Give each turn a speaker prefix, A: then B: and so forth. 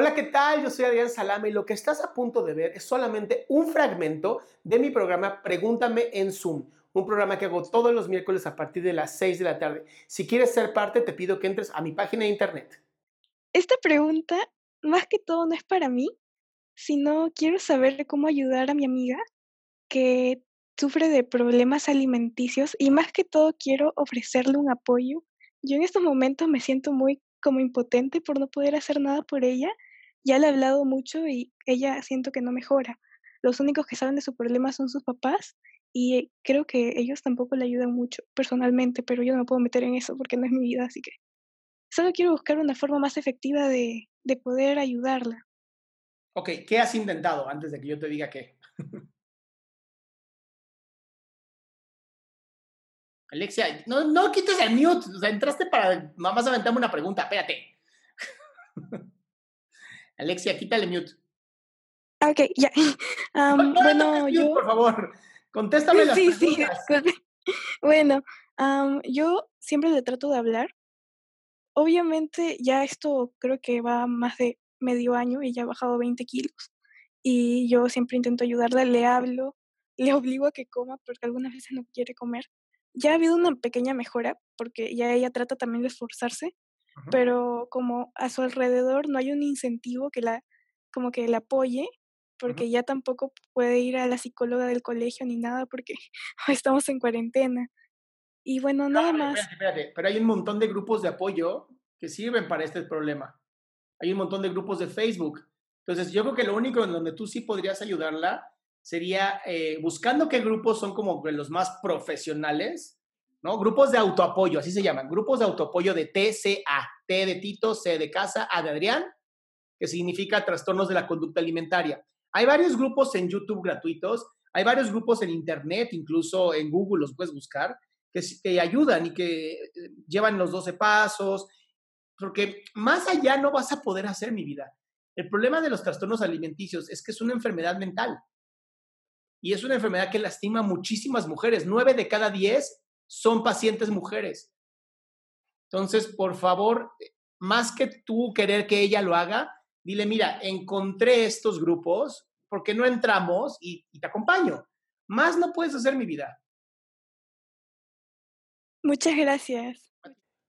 A: Hola, ¿qué tal? Yo soy Adrián Salama y lo que estás a punto de ver es solamente un fragmento de mi programa Pregúntame en Zoom, un programa que hago todos los miércoles a partir de las 6 de la tarde. Si quieres ser parte, te pido que entres a mi página de internet.
B: Esta pregunta, más que todo, no es para mí, sino quiero saber cómo ayudar a mi amiga que sufre de problemas alimenticios y más que todo quiero ofrecerle un apoyo. Yo en estos momentos me siento muy como impotente por no poder hacer nada por ella ya le he hablado mucho y ella siento que no mejora. Los únicos que saben de su problema son sus papás y creo que ellos tampoco le ayudan mucho personalmente, pero yo no me puedo meter en eso porque no es mi vida, así que solo quiero buscar una forma más efectiva de, de poder ayudarla.
A: Ok, ¿qué has intentado antes de que yo te diga qué? Alexia, no, no quites el mute, o sea, entraste para, mamás aventarme una pregunta, espérate. Alexia, quítale mute.
B: Ok, ya. bueno, yo...
A: por favor, contéstame las sí, preguntas. Sí,
B: bueno, yo siempre le trato de hablar. Obviamente ya esto creo que va más de medio año y ya ha bajado 20 kilos. Y yo siempre intento ayudarla, le hablo, le obligo a que coma porque algunas veces no quiere comer. Ya ha habido una pequeña mejora porque ya ella trata también de esforzarse, pero como a su alrededor no hay un incentivo que la, como que la apoye, porque ya tampoco puede ir a la psicóloga del colegio ni nada porque estamos en cuarentena. Y bueno, nada más.
A: Espérate, espérate, pero hay un montón de grupos de apoyo que sirven para este problema. Hay un montón de grupos de Facebook. Entonces, yo creo que lo único en donde tú sí podrías ayudarla sería eh, buscando qué grupos son como los más profesionales ¿no? Grupos de autoapoyo, así se llaman, grupos de autoapoyo de TCA, T de Tito, C de Casa, A de Adrián, que significa trastornos de la conducta alimentaria. Hay varios grupos en YouTube gratuitos, hay varios grupos en Internet, incluso en Google los puedes buscar, que, que ayudan y que eh, llevan los 12 pasos, porque más allá no vas a poder hacer mi vida. El problema de los trastornos alimenticios es que es una enfermedad mental. Y es una enfermedad que lastima a muchísimas mujeres. Nueve de cada diez son pacientes mujeres. Entonces, por favor, más que tú querer que ella lo haga, dile, mira, encontré estos grupos, porque no entramos y, te acompaño? Más no puedes hacer mi vida.
B: Muchas gracias.